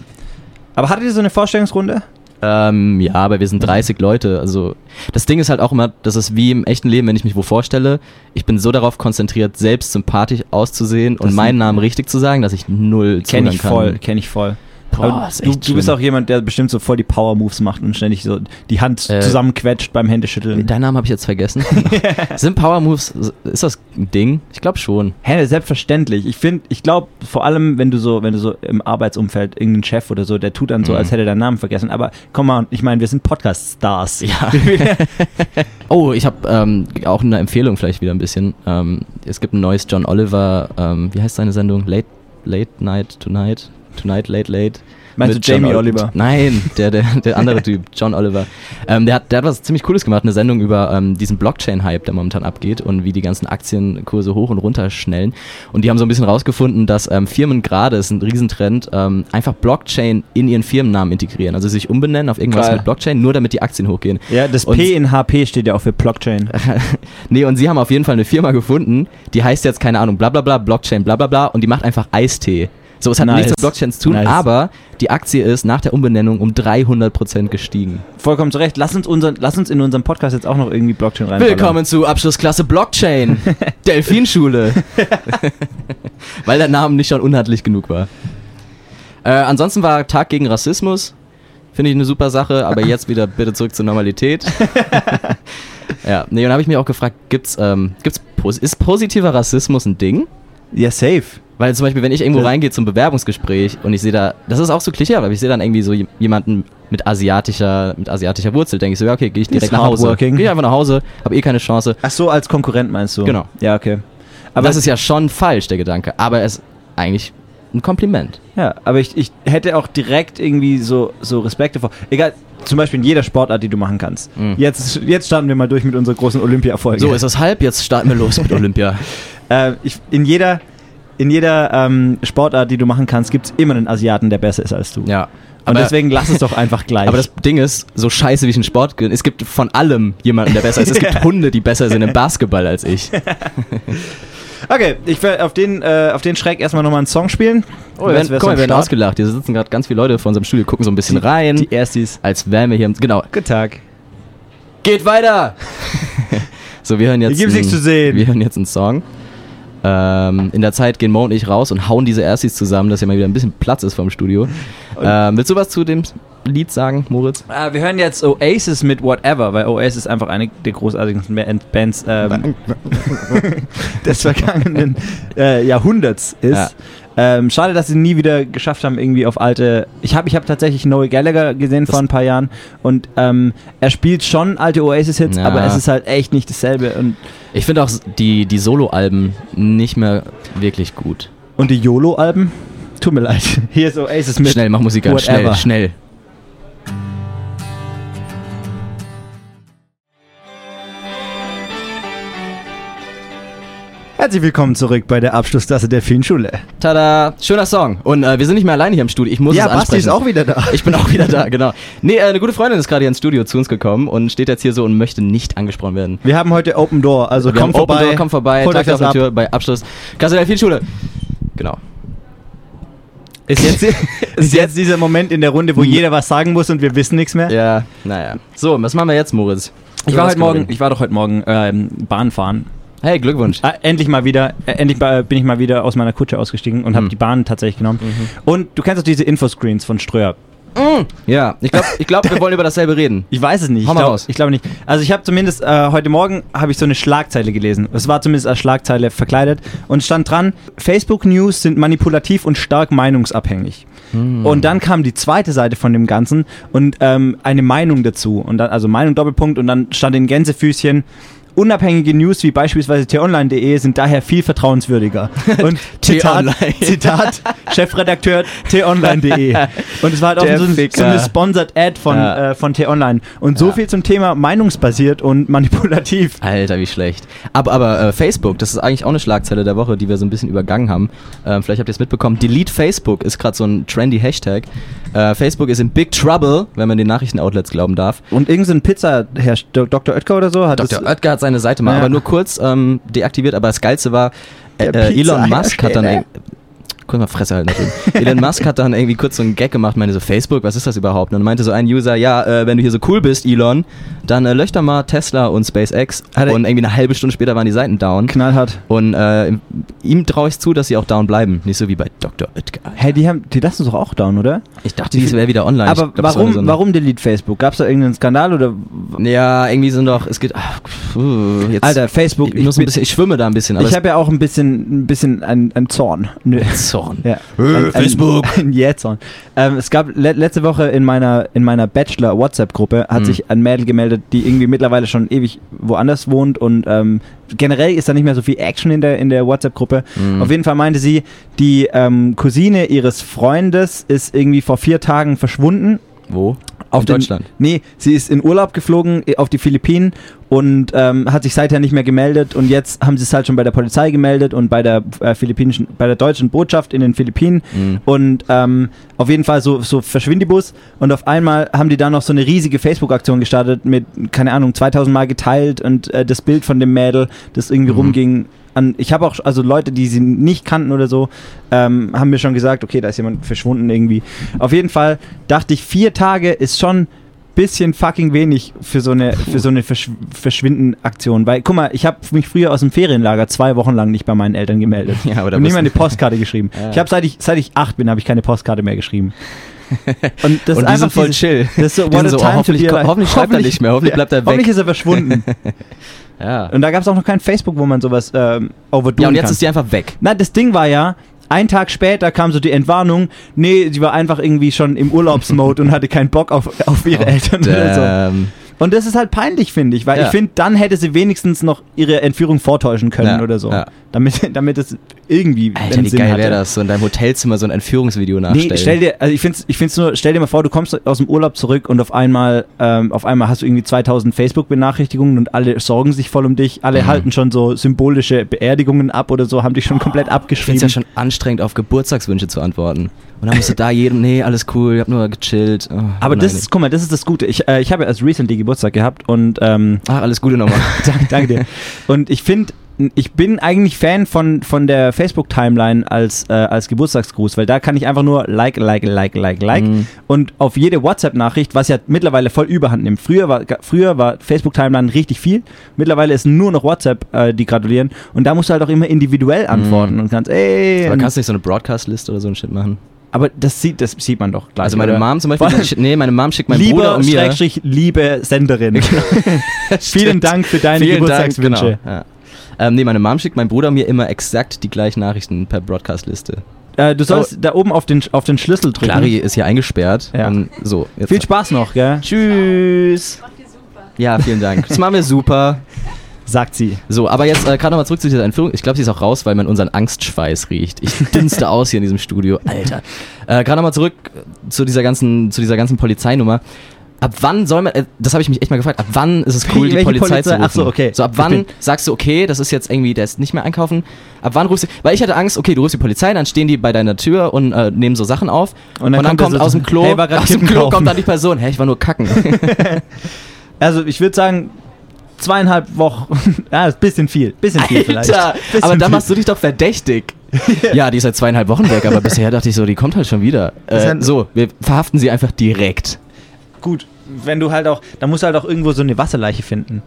Aber hattet ihr so eine Vorstellungsrunde? Ähm, ja, aber wir sind 30 Leute. Also das Ding ist halt auch immer, das ist wie im echten Leben, wenn ich mich wo vorstelle. Ich bin so darauf konzentriert, selbst sympathisch auszusehen und Das- meinen Namen richtig zu sagen, dass ich null Kenn zuhören ich kann. voll, kenn ich voll. Boah, du, du bist auch jemand, der bestimmt so voll die Power-Moves macht und ständig so die Hand Äh, zusammenquetscht beim Händeschütteln. Deinen Namen habe ich jetzt vergessen. Sind Power Moves, ist das ein Ding? Ich glaube schon. Hä, selbstverständlich. Ich finde, ich glaube, vor allem, wenn du so, wenn du so im Arbeitsumfeld irgendeinen Chef oder so, der tut dann so, Mhm. als hätte er deinen Namen vergessen. Aber komm mal, ich meine, wir sind Podcast-Stars. Ja. oh, ich habe ähm, auch eine Empfehlung vielleicht wieder ein bisschen. Ähm, es gibt ein neues John Oliver, ähm, wie heißt seine Sendung? Late, Late Night Tonight? Tonight Late Late? Meinst du Jamie John Ol- Oliver? Nein, der, der, der andere Typ, John Oliver. Ähm, der, hat, der hat was ziemlich Cooles gemacht, eine Sendung über ähm, diesen Blockchain-Hype, der momentan abgeht und wie die ganzen Aktienkurse hoch und runter schnellen. Und die haben so ein bisschen rausgefunden, dass ähm, Firmen gerade, ist ein Riesentrend, ähm, einfach Blockchain in ihren Firmennamen integrieren. Also sich umbenennen auf irgendwas Geil. mit Blockchain, nur damit die Aktien hochgehen. Ja, das Und- P in HP steht ja auch für Blockchain. nee, und sie haben auf jeden Fall eine Firma gefunden, die heißt jetzt, keine Ahnung, bla bla bla, Blockchain, bla bla bla, und die macht einfach Eistee. So, es hat Nice. nichts mit Blockchain zu tun, Nice. aber die Aktie ist nach der Umbenennung um 300% gestiegen. Vollkommen zu Recht. Lass uns, unseren, lass uns in unserem Podcast jetzt auch noch irgendwie Blockchain rein. Willkommen zu Abschlussklasse Blockchain, Delfinschule. Weil der Name nicht schon unhandlich genug war. Äh, ansonsten war Tag gegen Rassismus. Finde ich eine super Sache, aber jetzt wieder bitte zurück zur Normalität. ja, nee, und habe ich mich auch gefragt, gibt's, ähm, gibt's, ist positiver Rassismus ein Ding? Ja, safe. Weil zum Beispiel, wenn ich irgendwo reingehe zum Bewerbungsgespräch und ich sehe da, das ist auch so Klischee, aber ich sehe dann irgendwie so jemanden mit asiatischer, mit asiatischer Wurzel, denke ich so, ja, okay, gehe ich direkt nach Hause. Gehe einfach nach Hause, habe eh keine Chance. Ach so, als Konkurrent meinst du? Genau. Ja, okay. Aber das ist ja schon falsch, der Gedanke. Aber es ist eigentlich ein Kompliment. Ja, aber ich, ich hätte auch direkt irgendwie so, so Respekt davor. Egal, zum Beispiel in jeder Sportart, die du machen kannst. Mhm. Jetzt, jetzt starten wir mal durch mit unserer großen Olympia-Folge. So ist es halb, jetzt starten wir los mit Olympia. Äh, ich, in jeder, in jeder ähm, Sportart, die du machen kannst, gibt es immer einen Asiaten, der besser ist als du. Ja. Und Aber, deswegen lass es doch einfach gleich. aber das Ding ist, so scheiße wie ich in Sport bin, es gibt von allem jemanden, der besser ist. Es gibt Hunde, die besser sind im Basketball als ich. okay, ich werde auf den, äh, auf den Schreck erstmal nochmal einen Song spielen. Oh, wir werden, guck mal, wir werden ausgelacht. Hier sitzen gerade ganz viele Leute vor unserem Studio, gucken so ein bisschen rein, Die Erstis. als wären wir hier. im- Genau. Guten Tag. Geht weiter! so, wir hören jetzt. Hier gibt's nichts zu sehen. Wir hören jetzt einen Song. Ähm, in der Zeit gehen Mo und ich raus und hauen diese Erstis zusammen, dass hier mal wieder ein bisschen Platz ist vom Studio. Ähm, willst du was zu dem Lied sagen, Moritz? Äh, wir hören jetzt Oasis mit Whatever, weil Oasis einfach eine der großartigsten Band- Bands ähm, des vergangenen äh, Jahrhunderts ist. Ja. Ähm, schade, dass sie nie wieder geschafft haben, irgendwie auf alte. Ich habe ich hab tatsächlich Noel Gallagher gesehen Das- vor ein paar Jahren und ähm, er spielt schon alte Oasis-Hits, Ja. aber es ist halt echt nicht dasselbe. Und, Ich finde auch die, die Solo-Alben nicht mehr wirklich gut. und die YOLO-Alben? Tut mir leid. Hier ist Oasis mit. Schnell, mach Musik an. Schnell, schnell. Herzlich willkommen zurück bei der Abschlussklasse der vielen Schule. Tada, schöner Song. Und äh, wir sind nicht mehr alleine hier im Studio. Ich muss Ja, es Basti ansprechen. ist auch wieder da. Ich bin auch wieder da, genau. Nee, äh, eine gute Freundin ist gerade hier ins Studio zu uns gekommen und steht jetzt hier so und möchte nicht angesprochen werden. Wir haben heute Open Door, also Wir komm haben Open vorbei. Door, komm vorbei, holt auf ab. Tür bei Abschluss. Kassel der Vielschule. Genau. Ist jetzt, ist jetzt dieser Moment in der Runde, wo jeder was sagen muss und wir wissen nichts mehr? Ja, naja. So, was machen wir jetzt, Moritz? Ich war heute Morgen, ich war doch heute Morgen ähm, Bahn fahren. Hey, Glückwunsch. Ah, endlich mal wieder, äh, endlich äh, bin ich mal wieder aus meiner Kutsche ausgestiegen und habe Mhm. die Bahn tatsächlich genommen. Und du kennst doch diese Infoscreens von Ströer. Ja, ich glaube, ich glaub, wir wollen über dasselbe reden. Ich weiß es nicht. Hau ich mal glaube glaub nicht. Also ich habe zumindest äh, heute Morgen habe ich so eine Schlagzeile gelesen. Es war zumindest als Schlagzeile verkleidet und stand dran: Facebook News sind manipulativ und stark meinungsabhängig. Hm. Und dann kam die zweite Seite von dem Ganzen und ähm, eine Meinung dazu und dann also Meinung Doppelpunkt und dann stand in Gänsefüßchen. Unabhängige News wie beispielsweise t-online.de sind daher viel vertrauenswürdiger. Und Zitat, T-Online. Zitat Chefredakteur t-online.de. Und es war halt auch so, ein, so eine Sponsored Ad von, Ja. äh, von T-Online. Und so Ja. viel zum Thema meinungsbasiert und manipulativ. Alter, wie schlecht. Aber, aber äh, Facebook, das ist eigentlich auch eine Schlagzeile der Woche, die wir so ein bisschen übergangen haben. Ähm, vielleicht habt ihr es mitbekommen. Delete Facebook ist gerade so ein trendy Hashtag. Äh, Facebook ist in Big Trouble, wenn man den Nachrichtenoutlets glauben darf. Und irgendein Pizzahersteller, Dr. Oetker oder so, hat Dr. Oetker hat seine Seite mal, Ja. aber nur kurz ähm, deaktiviert. Aber das Geilste war, äh, äh, Elon Musk hat dann... Kurz mal Fresse halten natürlich. Elon Musk hat dann irgendwie kurz so einen Gag gemacht, meinte so, Facebook, was ist das überhaupt? Und dann meinte so ein User, ja, äh, wenn du hier so cool bist, Elon, dann äh, löch doch mal Tesla und SpaceX. Hat er- Und irgendwie eine halbe Stunde später waren die Seiten down. knallhart. Und äh, ihm traue ich zu, dass sie auch down bleiben. Nicht so wie bei Dr. Oetker. Hey, die haben, die lassen es doch auch down, oder? Ich dachte, dies wäre wieder online. Aber Ich glaub, warum, so warum Delete Facebook? Gab es da irgendeinen Skandal oder? Ja, irgendwie sind doch, es geht, ach, puh, jetzt, Alter, Facebook, ich, muss ein bin- bisschen, ich schwimme da ein bisschen. Ich habe ja auch ein bisschen, ein bisschen ein, ein Zorn. Nö. es- Zorn. Ja. Äh, Facebook. Ein, ein Jähzorn. Ähm, es gab le letzte Woche in meiner, in meiner Bachelor-WhatsApp-Gruppe hat Mhm. sich ein Mädel gemeldet, die irgendwie mittlerweile schon ewig woanders wohnt und ähm, generell ist da nicht mehr so viel Action in der, in der WhatsApp-Gruppe. Mhm. Auf jeden Fall meinte sie, die ähm, Cousine ihres Freundes ist irgendwie vor vier Tagen verschwunden. Wo? Auf in den- Deutschland. Nee, sie ist in Urlaub geflogen äh, auf die Philippinen und ähm, hat sich seither nicht mehr gemeldet und jetzt haben sie es halt schon bei der Polizei gemeldet und bei der äh, philippinischen, bei der deutschen Botschaft in den Philippinen Mhm. und ähm, auf jeden Fall so, so Verschwindibus und auf einmal haben die da noch so eine riesige Facebook-Aktion gestartet mit, keine Ahnung, 2000 Mal geteilt und äh, das Bild von dem Mädel, das irgendwie Mhm. rumging. An, ich habe auch, also Leute, die sie nicht kannten oder so, ähm, haben mir schon gesagt, okay, da ist jemand verschwunden irgendwie. Auf jeden Fall dachte ich, vier Tage ist schon bisschen fucking wenig für so eine, für so eine Verschw Verschwinden-Aktion. Weil, guck mal, ich habe mich früher aus dem Ferienlager zwei Wochen lang nicht bei meinen Eltern gemeldet. Ja, aber da und nicht mal eine Postkarte geschrieben. Ja. Ich habe seit ich, seit ich acht bin, habe ich keine Postkarte mehr geschrieben. Und das Und ist einfach voll dieses- chill. Das ist so, what so, oh, hoffentlich be ko- alive. hoffentlich schreibt er nicht mehr, hoffentlich bleibt er weg. Hoffentlich ist er verschwunden. Ja. Und da gab es auch noch kein Facebook, wo man sowas ähm, overduen ja, und jetzt kann. ist die einfach weg. Na, das Ding war ja, ein Tag später kam so die Entwarnung, nee, sie war einfach irgendwie schon im Urlaubsmode und hatte keinen Bock auf, auf ihre Eltern oder so. Und das ist halt peinlich, finde ich, weil Ja. ich finde, dann hätte sie wenigstens noch ihre Entführung vortäuschen können Ja, oder so. ja. Damit, damit es irgendwie Alter, wie geil wäre das, so in deinem Hotelzimmer so ein Entführungsvideo nachstellen. Nee, stell dir, also ich finde ich find's nur, stell dir mal vor, du kommst aus dem Urlaub zurück und auf einmal, ähm, auf einmal hast du irgendwie 2000 Facebook-Benachrichtigungen und alle sorgen sich voll um dich, alle Mhm. halten schon so symbolische Beerdigungen ab oder so, haben dich schon komplett Ich finde abgeschrieben. es ja schon anstrengend, auf Geburtstagswünsche zu antworten. Und dann musst du da jedem, nee, alles cool, ich hab nur gechillt. Oh, Aber das ist, guck mal, das ist das Gute. Ich, äh, ich habe ja erst recently Geburtstag gehabt und ähm, Ach, alles Gute nochmal. danke, danke dir. Und ich finde, ich bin eigentlich Fan von, von der Facebook-Timeline als, äh, als Geburtstagsgruß, weil da kann ich einfach nur like, like, like, like, like. Mhm. Und auf jede WhatsApp-Nachricht, was ja mittlerweile voll überhand nimmt. Früher war, früher war Facebook-Timeline richtig viel. Mittlerweile ist nur noch WhatsApp, äh, die gratulieren. Und da musst du halt auch immer individuell antworten und kannst, ey. Aber kannst du nicht so eine Broadcast-Liste oder so ein Shit machen? aber das sieht, das sieht man doch gleich. Also meine oder? Mom zum Beispiel, schi- nee, meine Mom schickt Bruder Lieber, und mir. Schrägstrich, liebe Senderin. Vielen Stimmt. Dank für deine Vielen Geburtstagswünsche. Dank, genau. Ja. Ähm, nee, meine Mom schickt meinem Bruder mir immer exakt die gleichen Nachrichten per Broadcast-Liste. Äh, du sollst da oben auf den, auf den Schlüssel drücken. Clary ist hier eingesperrt. Ja. Und so, jetzt Viel Spaß noch, gell? Tschüss. Ja, vielen Dank. Das machen wir super. sagt sie. So, aber jetzt äh, gerade nochmal zurück zu dieser Entführung. Ich glaube, sie ist auch raus, weil man unseren Angstschweiß riecht. Ich dünste aus hier in diesem Studio. Alter. Äh, gerade nochmal zurück zu dieser ganzen, zu dieser ganzen Polizeinummer. Ab wann soll man, äh, das habe ich mich echt mal gefragt, ab wann ist es cool, die Polizei, Polizei? zu rufen? Ach so, okay. So, ab wann sagst du, okay, das ist jetzt irgendwie, der ist nicht mehr einkaufen. Ab wann rufst du, weil ich hatte Angst, okay, du rufst die Polizei, dann stehen die bei deiner Tür und äh, nehmen so Sachen auf. Und dann kommt kommt der so, aus dem Klo, hey, aus dem Klo kaufen. kommt dann die Person, hä, ich war nur kacken. Also ich würde sagen, zweieinhalb Wochen. ja, ist ein bisschen viel. Bisschen viel vielleicht. Bisschen aber da machst du dich doch verdächtig. ja, die ist seit zweieinhalb Wochen weg, aber bisher dachte ich so, die kommt halt schon wieder. Äh, ein- so, wir verhaften sie einfach direkt. Gut, wenn du halt auch, da musst du halt auch irgendwo so eine Wasserleiche finden.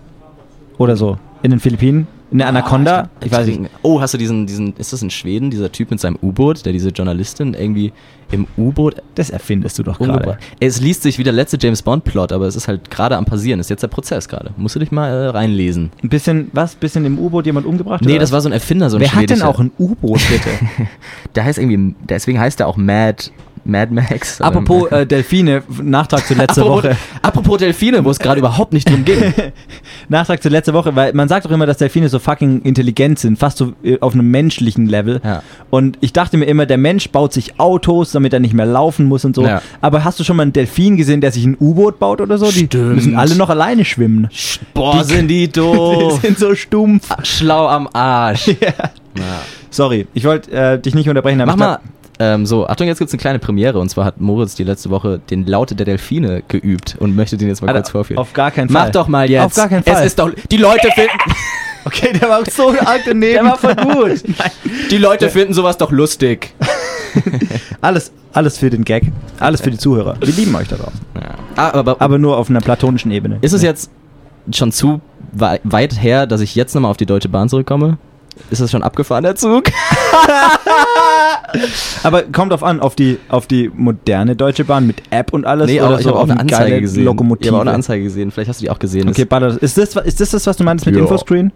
Oder so. In den Philippinen. In der Anaconda. ich weiß nicht. Oh, hast du diesen, diesen, ist das in Schweden, dieser Typ mit seinem U-Boot, der diese Journalistin irgendwie im U-Boot Das erfindest du doch gerade. Es liest sich wie der letzte James Bond-Plot, aber es ist halt gerade am passieren. Ist jetzt der Prozess gerade. Musst du dich mal äh, reinlesen. Ein bisschen, was? Bisschen im U-Boot jemand umgebracht? Nee, das war so ein Erfinder, so ein Wer hat denn auch ein U-Boot, bitte? Der heißt irgendwie, deswegen heißt er auch Mad, Mad Max. Apropos äh, Delfine, Nachtrag zu letzter apropos, Woche. apropos Delfine, wo es gerade überhaupt nicht drum ging. Nachtrag zu letzter Woche, weil man sagt doch immer, dass Delfine so fucking intelligent sind, fast so äh, auf einem menschlichen Level. Ja. Und ich dachte mir immer, der Mensch baut sich Autos, damit er nicht mehr laufen muss und so. Ja. Aber hast du schon mal einen Delfin gesehen, der sich ein U-Boot baut oder so? Die Stimmt. müssen alle noch alleine schwimmen. Boah, sind die doof. Die sind so stumpf. Schlau am Arsch. Ja. Sorry, ich wollte äh, dich nicht unterbrechen. aber Mach ich mal. Ähm, so, Achtung, jetzt gibt's eine kleine Premiere. Und zwar hat Moritz die letzte Woche den Laute der Delfine geübt und möchte den jetzt mal Alter, kurz vorführen. Auf gar keinen Fall. Mach doch mal jetzt. Auf gar keinen Fall. Es ist doch. Die Leute finden. okay, der war so arg daneben. Der war voll gut. Die Leute finden sowas doch lustig. Alles, alles für den Gag. Alles für die Zuhörer. Wir lieben euch da draußen. Ah, aber, Aber nur auf einer platonischen Ebene. ist es jetzt schon zu wei weit her, dass ich jetzt nochmal auf die Deutsche Bahn zurückkomme? Ist das schon abgefahren, der Zug? Aber kommt auf an, auf die, auf die moderne Deutsche Bahn mit App und alles. Nee, oder aber ich so habe auch eine Anzeige gesehen. Lokomotive. Ich habe auch eine Anzeige gesehen. Vielleicht hast du die auch gesehen. Okay, Baller, ist das, ist das das, was du meinst mit Ja. Infoscreen?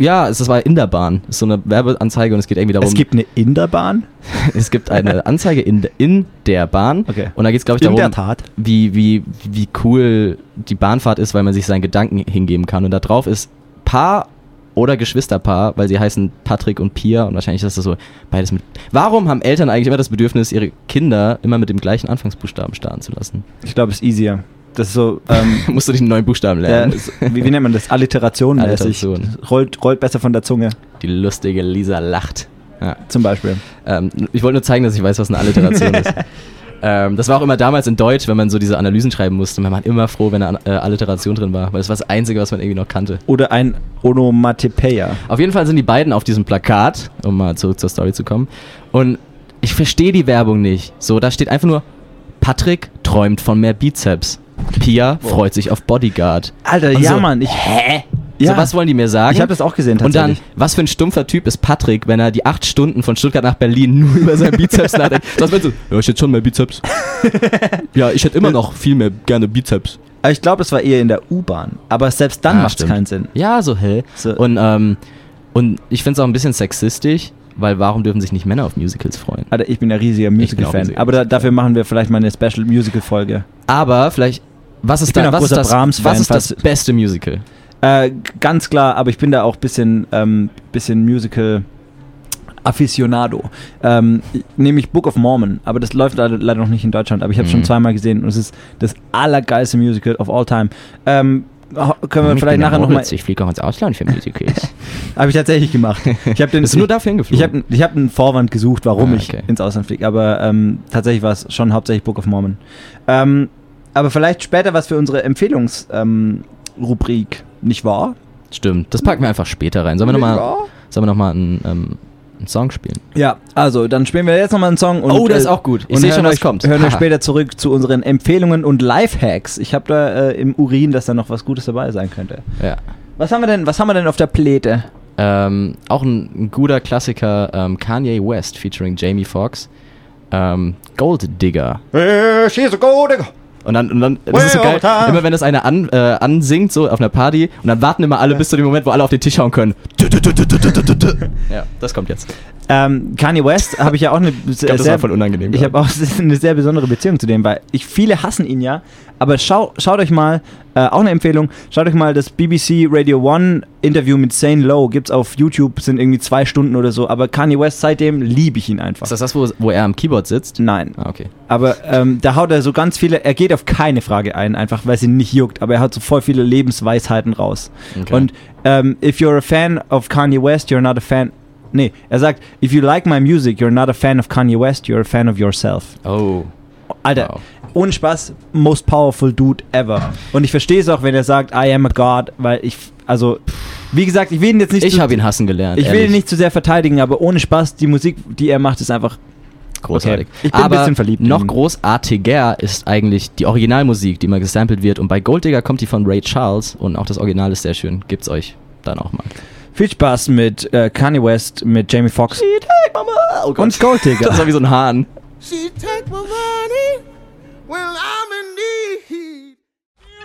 ja, es das war in der Bahn. Das ist so eine Werbeanzeige und es geht irgendwie darum, Es gibt eine Inderbahn. es gibt eine Anzeige in, in der Bahn. Okay. Und da geht es, glaube ich, In darum, der Tat. wie, wie, wie cool die Bahnfahrt ist, weil man sich seinen Gedanken hingeben kann. Und da drauf ist Paar oder Geschwisterpaar, weil sie heißen Patrick und Pia und wahrscheinlich ist das so beides mit. Warum haben Eltern eigentlich immer das Bedürfnis, ihre Kinder immer mit dem gleichen Anfangsbuchstaben starten zu lassen? Ich glaube, es ist easier. Das ist so, ähm, Musst du einen neuen Buchstaben äh, lernen? ist- wie, wie nennt man das? Alliteration. Alliteration. Rollt, rollt besser von der Zunge, Die lustige Lisa lacht. Ja. zum Beispiel. Ähm, ich wollte nur zeigen, dass ich weiß, was eine Alliteration ist. Ähm, das war auch immer damals in Deutsch, wenn man so diese Analysen schreiben musste. Man war immer froh, wenn eine äh, Alliteration drin war, weil das war das Einzige, was man irgendwie noch kannte. Oder ein Onomatopeia. Auf jeden Fall sind die beiden auf diesem Plakat, um mal zurück zur Story zu kommen. Und ich verstehe die Werbung nicht. So, da steht einfach nur, Patrick träumt von mehr Bizeps. Pia freut sich auf Bodyguard. Alter, Und ja, so, Mann. Ich, Hä? Ja. So, was wollen die mir sagen? ich habe das auch gesehen und dann, tatsächlich. was für ein stumpfer Typ ist Patrick, wenn er die acht Stunden von Stuttgart nach Berlin nur über seinen Bizeps nachdenkt? Das meinst du, ja, ich hätte schon mehr Bizeps. ja, ich hätte immer noch viel mehr gerne Bizeps. Aber ich glaube, das war eher in der U-Bahn. Aber selbst dann Ah, macht es keinen Sinn. Ja, so hell. So. Und, ähm, und ich finde es auch ein bisschen sexistisch, weil warum dürfen sich nicht Männer auf Musicals freuen? Alter, ich bin ein riesiger Musical-Fan. Aber da, dafür machen wir vielleicht mal eine Special-Musical-Folge. Aber vielleicht, was ist, da, was ist, das, was ist das beste Musical? Äh, ganz klar, aber ich bin da auch ein bisschen, ähm, bisschen Musical Aficionado. Ähm, nämlich Book of Mormon, aber das läuft leider, leider noch nicht in Deutschland, aber ich habe es schon Mhm. zweimal gesehen und es ist das allergeilste Musical of all time. Ähm, können wir Ich vielleicht nachher nochmal. Ich fliege auch ins Ausland für Musicals. Habe ich tatsächlich gemacht. Ich habe den. Bist du nur dafür hingeflogen? Ich habe ich hab einen Vorwand gesucht, warum Ah, ich okay. ins Ausland fliege, aber ähm, tatsächlich war es schon hauptsächlich Book of Mormon. Ähm, aber vielleicht später was für unsere Empfehlungsrubrik, ähm, nicht wahr? Stimmt, das packen wir einfach später rein. Sollen wir nochmal Ja. sollen wir noch mal einen, ähm, einen Song spielen? Ja, also dann spielen wir jetzt nochmal einen Song. Und, Oh, der ist äh, auch gut. Ich und seh hören schon, was euch- kommt. Hören wir später zurück zu unseren Empfehlungen und Lifehacks. Ich habe da äh, im Urin, dass da noch was Gutes dabei sein könnte. Ja. Was haben wir denn, was haben wir denn auf der Pläte? Ähm, auch ein, ein guter Klassiker, ähm, Kanye West featuring Jamie Foxx. Ähm, Gold Digger. She's a gold digger. Und dann, und dann das ist so geil, immer wenn das einer an, äh, ansingt, so auf einer Party, und dann warten immer alle bis zu dem Moment, wo alle auf den Tisch hauen können. Ja, das kommt jetzt. Ähm, Kanye West habe ich ja auch eine Ich glaub, das war voll unangenehm. Ich habe auch eine sehr besondere Beziehung zu dem, weil ich viele hassen ihn ja, aber schau, schaut euch mal, äh, auch eine Empfehlung, schaut euch mal das BBC Radio One Interview mit Zane Lowe, gibt's auf YouTube, sind irgendwie zwei Stunden oder so, aber Kanye West seitdem liebe ich ihn einfach. Ist das das, wo, wo er am Keyboard sitzt? Nein. Ah, okay. Aber ähm, da haut er so ganz viele, er geht auf keine Frage ein, einfach weil sie ihn nicht juckt, aber er hat so voll viele Lebensweisheiten raus. Okay. Und ähm, if you're a fan of Kanye West, you're not a fan. Nee, er sagt, if you like my music, you're not a fan of Kanye West, you're a fan of yourself. Oh. Alter, Wow. ohne Spaß, most powerful dude ever. Und ich verstehe es auch, wenn er sagt, I am a God, weil ich, also, wie gesagt, ich will ihn jetzt nicht Ich habe ihn hassen gelernt. ich will ehrlich. ihn nicht zu sehr verteidigen, aber ohne Spaß, die Musik, die er macht, ist einfach Großartig. Okay. Ich bin ein Aber bisschen verliebt noch großartiger ist eigentlich die Originalmusik, die mal gesampelt wird. Und bei Gold Digger kommt die von Ray Charles und auch das Original ist sehr schön. Gibt's euch dann auch mal. viel Spaß mit äh, Kanye West, mit Jamie Foxx Oh und Gold Digger. Das war wie so ein Hahn. She take my money when I'm in need.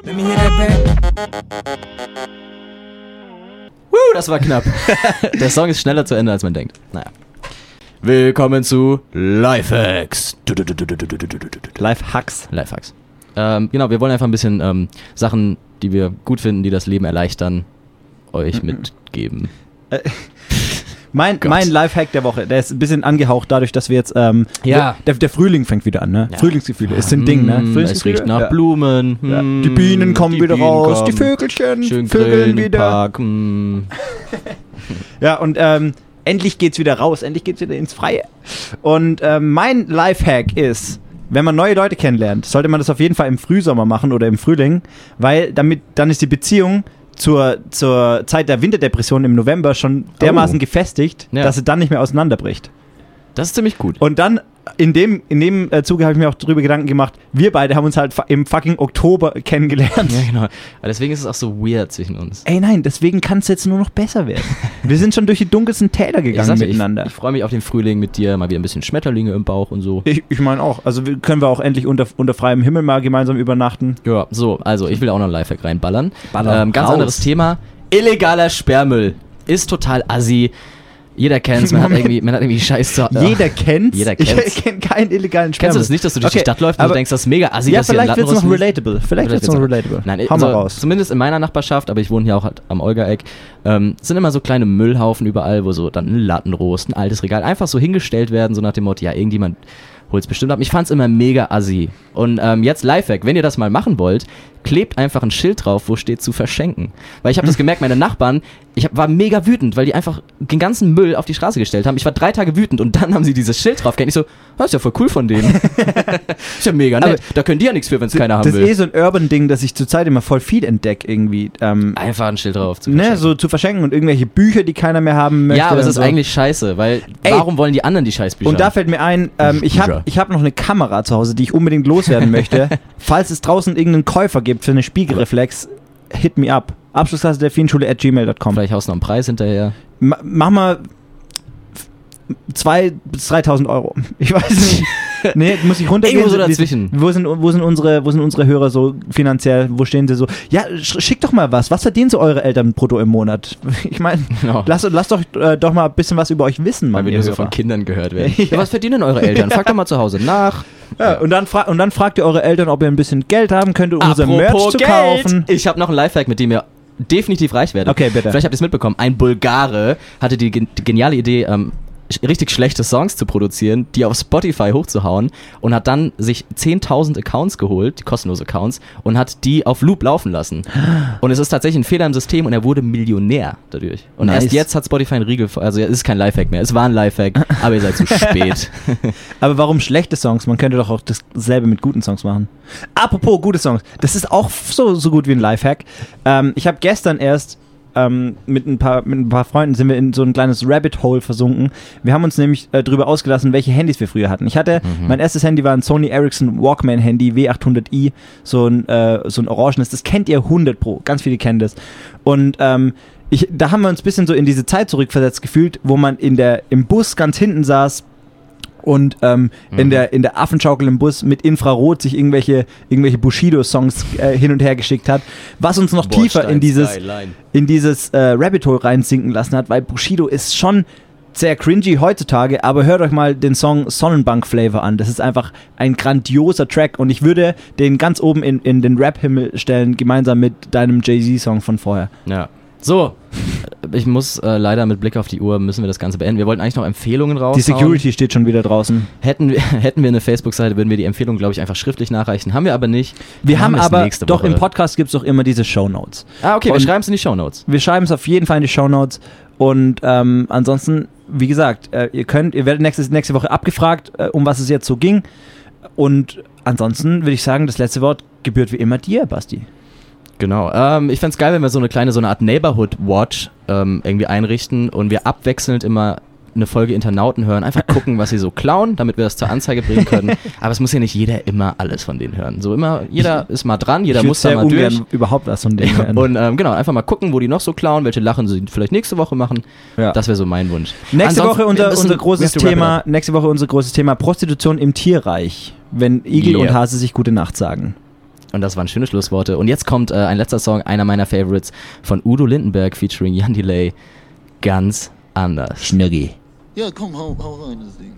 Let me hear that back. Woo, das war knapp. Der Song ist schneller zu Ende, als man denkt. Naja. Willkommen zu Lifehacks. Live Hacks. Lifehacks. Ähm, genau, wir wollen einfach ein bisschen ähm, Sachen, die wir gut finden, die das Leben erleichtern, euch mitgeben. Mein, Gott. mein Lifehack der Woche, der ist ein bisschen angehaucht dadurch, dass wir jetzt, ähm, Ja. der, der Frühling fängt wieder an, ne? Ja. Frühlingsgefühle, ist ein Ding, ne? Mm, Es Frühlingsgefühle? riecht nach ja. Blumen. Ja. mm, Die Bienen kommen die wieder Bienen raus, die kommen. Vögelchen Schön vögeln wieder. Park. mm. Ja, und ähm, endlich geht's wieder raus, endlich geht's wieder ins Freie. Und ähm, mein Lifehack ist, wenn man neue Leute kennenlernt, sollte man das auf jeden Fall im Frühsommer machen oder im Frühling, weil damit dann ist die Beziehung zur, zur Zeit der Winterdepression im November schon dermaßen Oh. gefestigt, Ja. dass sie dann nicht mehr auseinanderbricht. Das ist ziemlich gut. Und dann in dem, in dem äh, Zuge habe ich mir auch darüber Gedanken gemacht, wir beide haben uns halt im fucking Oktober kennengelernt. Ja, genau. Aber deswegen ist es auch so weird zwischen uns. Ey nein, deswegen kann es jetzt nur noch besser werden. Wir sind schon durch die dunkelsten Täler Ich, gegangen dir, miteinander. ich, ich freue mich auf den Frühling mit dir, mal wieder ein bisschen Schmetterlinge im Bauch und so. Ich, ich meine auch. Also können wir auch endlich unter, unter freiem Himmel mal gemeinsam übernachten. Ja, so, also ich will auch noch ein Lifehack reinballern. Baller Ähm, ganz raus. anderes Thema. Illegaler Sperrmüll. Ist total assi. Jeder kennt's, man hat irgendwie, man hat irgendwie Scheiß zu Jeder kennt's. Jeder kennt's. Ich kenne keinen illegalen Sperrmüll. Kennst du das nicht, dass du durch die Okay, Stadt läufst und du denkst, das ist mega assi, Ja, dass hier ein vielleicht wird's noch relatable. Vielleicht wird's noch relatable. Nein, Hau also, raus. zumindest in meiner Nachbarschaft, aber ich wohne hier auch halt am Olga-Eck, ähm, sind immer so kleine Müllhaufen überall, wo so dann ein Lattenrost, ein altes Regal einfach so hingestellt werden, so nach dem Motto, ja, irgendjemand holt's bestimmt ab. Ich fand's immer mega assi. Und ähm, jetzt Lifehack, wenn ihr das mal machen wollt, klebt einfach ein Schild drauf, wo steht zu verschenken. Weil ich habe das gemerkt, meine Nachbarn, ich hab, war mega wütend, weil die einfach den ganzen Müll auf die Straße gestellt haben. Ich war drei Tage wütend und dann haben sie dieses Schild drauf gehängt. Ich so, das ist ja voll cool von denen. ist ja mega nett. Aber da können die ja nichts für, wenn's keiner haben das ist will. eh so ein Urban-Ding, das ich zurzeit immer voll viel entdecke irgendwie. Ähm, Einfach ein Schild drauf zu ne, verschenken. so zu verschenken und irgendwelche Bücher, die keiner mehr haben möchte. ja, aber es ist so. eigentlich scheiße, weil Ey. warum wollen die anderen die Scheißbücher? Und da fällt mir ein, ähm, ich habe ich hab noch eine Kamera zu Hause, die ich unbedingt loswerden möchte. Falls es draußen irgendeinen Käufer gibt für eine Spiegelreflex, hit me up. Abschlussklasse der at gmail.com. Vielleicht haust du noch einen Preis hinterher. Ma mach mal 2.000 bis 3.000 Euro. Ich weiß nicht. nee, muss ich runtergehen. Irgendwo so dazwischen. Wo sind, wo, sind unsere, wo sind unsere Hörer so finanziell? Wo stehen sie so? Ja, sch schick doch mal was. Was verdienen so eure Eltern brutto im Monat? Ich meine, Genau. lasst, lasst doch, äh, doch mal ein bisschen was über euch wissen, Mann. Weil wir nur so von Kindern gehört werden. Ja. Ja. was verdienen eure Eltern? Frag doch mal zu Hause nach. Ja, und, dann und dann fragt ihr eure Eltern, ob ihr ein bisschen Geld haben könnt, um unser Merch zu kaufen. Ich habe noch ein Lifehack, mit dem ihr definitiv reich werdet. Okay, bitte. Vielleicht habt ihr es mitbekommen. Ein Bulgare hatte die, gen- die geniale Idee, ähm, richtig schlechte Songs zu produzieren, die auf Spotify hochzuhauen und hat dann sich 10.000 Accounts geholt, die kostenlose Accounts, und hat die auf Loop laufen lassen. Und es ist tatsächlich ein Fehler im System und er wurde Millionär dadurch. Und Nice. erst jetzt hat Spotify einen Riegel, vor- also es ist kein Lifehack mehr, es war ein Lifehack, aber ihr seid zu spät. Aber warum schlechte Songs? Man könnte doch auch dasselbe mit guten Songs machen. Apropos gute Songs, das ist auch so, so gut wie ein Lifehack. Ähm, ich habe gestern erst ähm, mit, ein paar, mit ein paar Freunden sind wir in so ein kleines Rabbit Hole versunken. Wir haben uns nämlich äh, darüber ausgelassen, welche Handys wir früher hatten. Ich hatte, mein erstes Handy war ein Sony Ericsson Walkman Handy W800i, so ein, äh, so ein orangenes. Das kennt ihr 100 pro, ganz viele kennen das. Und ähm, ich, da haben wir uns ein bisschen so in diese Zeit zurückversetzt gefühlt, wo man in der, im Bus ganz hinten saß und ähm, in, der, in der Affenschaukel im Bus mit Infrarot sich irgendwelche, irgendwelche Bushido-Songs äh, hin und her geschickt hat, was uns noch tiefer in dieses, in dieses äh, Rabbit Hole reinsinken lassen hat, weil Bushido ist schon sehr cringy heutzutage, aber hört euch mal den Song Sonnenbank Flavor an. Das ist einfach ein grandioser Track und ich würde den ganz oben in, in den Rap-Himmel stellen, gemeinsam mit deinem Jay-Z-Song von vorher. Ja. So, ich muss äh, leider mit Blick auf die Uhr müssen wir das Ganze beenden. Wir wollten eigentlich noch Empfehlungen raus. Die Security steht schon wieder draußen. Hätten wir, hätten wir eine Facebook-Seite, würden wir die Empfehlung, glaube ich, einfach schriftlich nachreichen. Haben wir aber nicht. Wir haben es aber, doch Woche. im Podcast gibt es doch immer diese Shownotes. Ah, okay, wir Und- schreiben es in die Shownotes. Wir schreiben es auf jeden Fall in die Shownotes und ähm, ansonsten, wie gesagt, äh, ihr könnt, ihr werdet nächste, nächste Woche abgefragt, äh, um was es jetzt so ging und ansonsten würde ich sagen, das letzte Wort gebührt wie immer dir, Basti. Genau. Ähm, ich fände es geil, wenn wir so eine kleine, so eine Art Neighborhood Watch ähm, irgendwie einrichten und wir abwechselnd immer eine Folge Internauten hören. Einfach gucken, was sie so klauen, damit wir das zur Anzeige bringen können. Aber es muss ja nicht jeder immer alles von denen hören. So immer, jeder ist mal dran, jeder muss da mal durch. überhaupt was von denen hören. Und ähm, genau, einfach mal gucken, wo die noch so klauen, welche Lachen sie vielleicht nächste Woche machen. Ja. Das wäre so mein Wunsch. Nächste Ansonsten, Woche unser, unser großes Thema, nächste Woche unser großes Thema Prostitution im Tierreich, wenn Igel Yeah. und Hase sich gute Nacht sagen. Und das waren schöne Schlussworte. Und jetzt kommt äh, ein letzter Song, einer meiner Favorites von Udo Lindenberg featuring Jan Delay. Ganz anders. Schnurri. Ja, komm, hau, hau rein, das Ding.